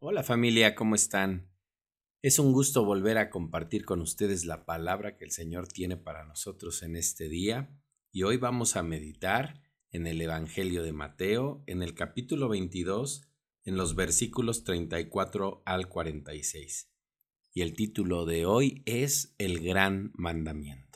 Hola familia, ¿cómo están? Es un gusto volver a compartir con ustedes la palabra que el Señor tiene para nosotros en este día y hoy vamos a meditar en el Evangelio de Mateo en el capítulo 22 en los versículos 34 al 46. Y el título de hoy es El Gran Mandamiento.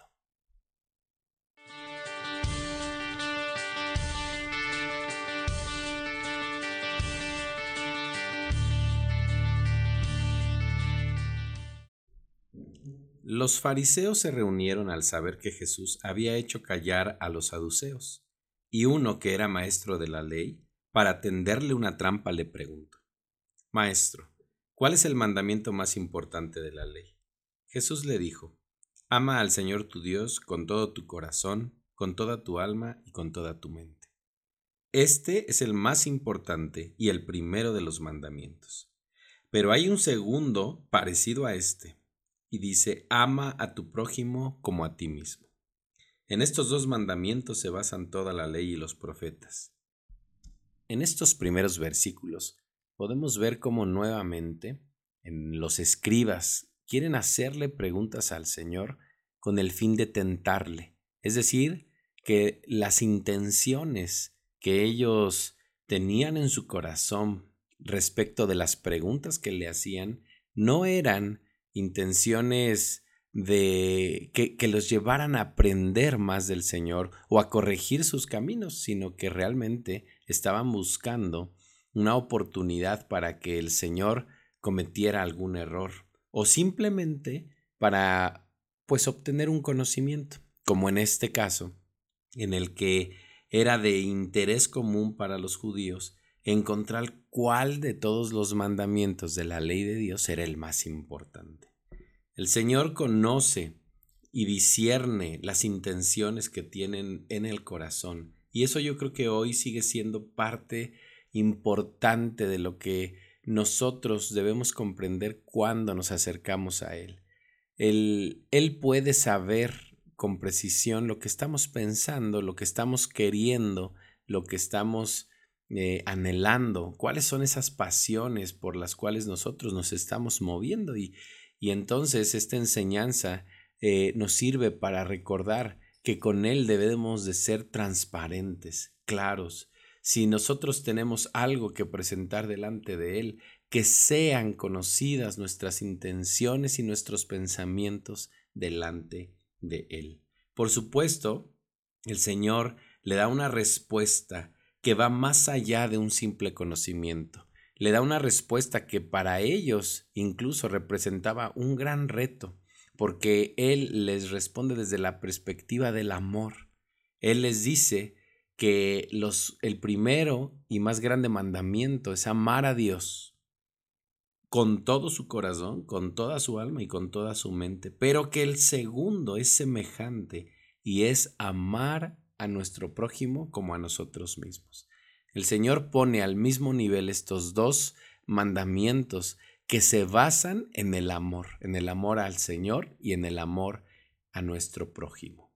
Los fariseos se reunieron al saber que Jesús había hecho callar a los saduceos, y uno que era maestro de la ley, para tenderle una trampa, le preguntó, Maestro, ¿cuál es el mandamiento más importante de la ley? Jesús le dijo, Ama al Señor tu Dios con todo tu corazón, con toda tu alma y con toda tu mente. Este es el más importante y el primero de los mandamientos. Pero hay un segundo parecido a este y dice, ama a tu prójimo como a ti mismo. En estos dos mandamientos se basan toda la ley y los profetas. En estos primeros versículos podemos ver cómo nuevamente en los escribas quieren hacerle preguntas al Señor con el fin de tentarle, es decir, que las intenciones que ellos tenían en su corazón respecto de las preguntas que le hacían no eran intenciones de que, que, los llevaran a aprender más del Señor o a corregir sus caminos, sino que realmente estaban buscando una oportunidad para que el Señor cometiera algún error o simplemente para pues obtener un conocimiento, como en este caso, en el que era de interés común para los judíos encontrar cuál de todos los mandamientos de la ley de Dios era el más importante. El Señor conoce y discierne las intenciones que tienen en el corazón. Y eso yo creo que hoy sigue siendo parte importante de lo que nosotros debemos comprender cuando nos acercamos a Él. Él, él puede saber con precisión lo que estamos pensando, lo que estamos queriendo, lo que estamos eh, anhelando, cuáles son esas pasiones por las cuales nosotros nos estamos moviendo y, y entonces esta enseñanza eh, nos sirve para recordar que con Él debemos de ser transparentes, claros. Si nosotros tenemos algo que presentar delante de Él, que sean conocidas nuestras intenciones y nuestros pensamientos delante de Él. Por supuesto, el Señor le da una respuesta que va más allá de un simple conocimiento. Le da una respuesta que para ellos incluso representaba un gran reto, porque Él les responde desde la perspectiva del amor. Él les dice que los, el primero y más grande mandamiento es amar a Dios con todo su corazón, con toda su alma y con toda su mente, pero que el segundo es semejante y es amar a nuestro prójimo como a nosotros mismos. El Señor pone al mismo nivel estos dos mandamientos que se basan en el amor, en el amor al Señor y en el amor a nuestro prójimo.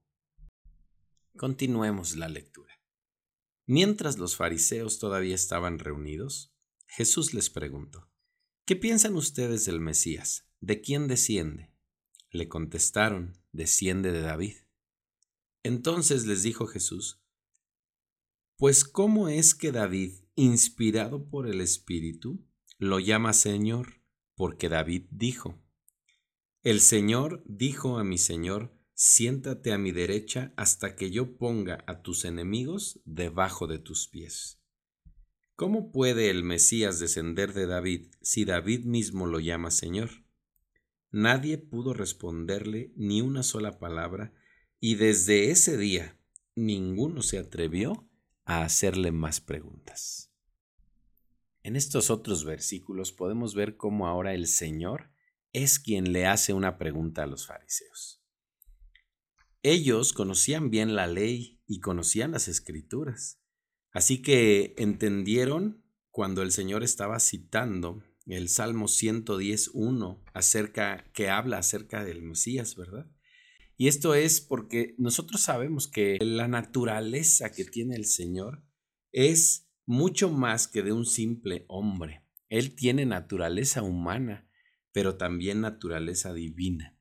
Continuemos la lectura. Mientras los fariseos todavía estaban reunidos, Jesús les preguntó, ¿Qué piensan ustedes del Mesías? ¿De quién desciende? Le contestaron, desciende de David. Entonces les dijo Jesús, Pues ¿cómo es que David, inspirado por el Espíritu, lo llama Señor? Porque David dijo, El Señor dijo a mi Señor, siéntate a mi derecha hasta que yo ponga a tus enemigos debajo de tus pies. ¿Cómo puede el Mesías descender de David si David mismo lo llama Señor? Nadie pudo responderle ni una sola palabra y desde ese día ninguno se atrevió a hacerle más preguntas. En estos otros versículos podemos ver cómo ahora el Señor es quien le hace una pregunta a los fariseos. Ellos conocían bien la ley y conocían las escrituras, así que entendieron cuando el Señor estaba citando el Salmo 110.1 acerca que habla acerca del Mesías, ¿verdad? Y esto es porque nosotros sabemos que la naturaleza que tiene el Señor es mucho más que de un simple hombre. Él tiene naturaleza humana, pero también naturaleza divina.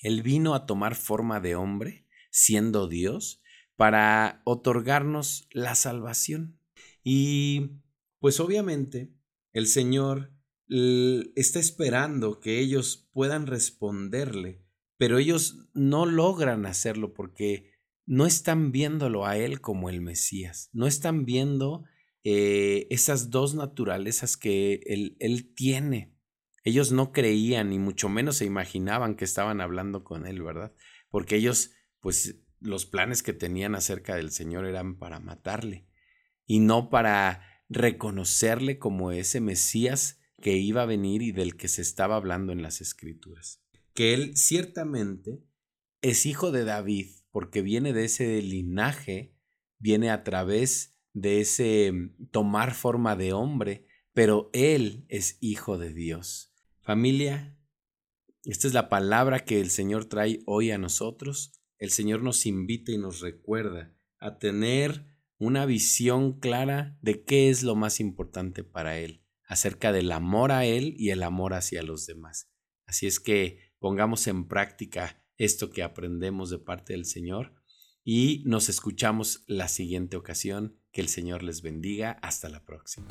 Él vino a tomar forma de hombre, siendo Dios, para otorgarnos la salvación. Y pues obviamente el Señor está esperando que ellos puedan responderle, pero ellos no logran hacerlo porque no están viéndolo a Él como el Mesías, no están viendo eh, esas dos naturalezas que él, él tiene. Ellos no creían ni mucho menos se imaginaban que estaban hablando con Él, ¿verdad? Porque ellos, pues los planes que tenían acerca del Señor eran para matarle y no para reconocerle como ese Mesías que iba a venir y del que se estaba hablando en las escrituras. Que él ciertamente es hijo de David porque viene de ese linaje, viene a través de ese mm, tomar forma de hombre, pero él es hijo de Dios. Familia, esta es la palabra que el Señor trae hoy a nosotros. El Señor nos invita y nos recuerda a tener una visión clara de qué es lo más importante para Él acerca del amor a Él y el amor hacia los demás. Así es que pongamos en práctica esto que aprendemos de parte del Señor y nos escuchamos la siguiente ocasión. Que el Señor les bendiga. Hasta la próxima.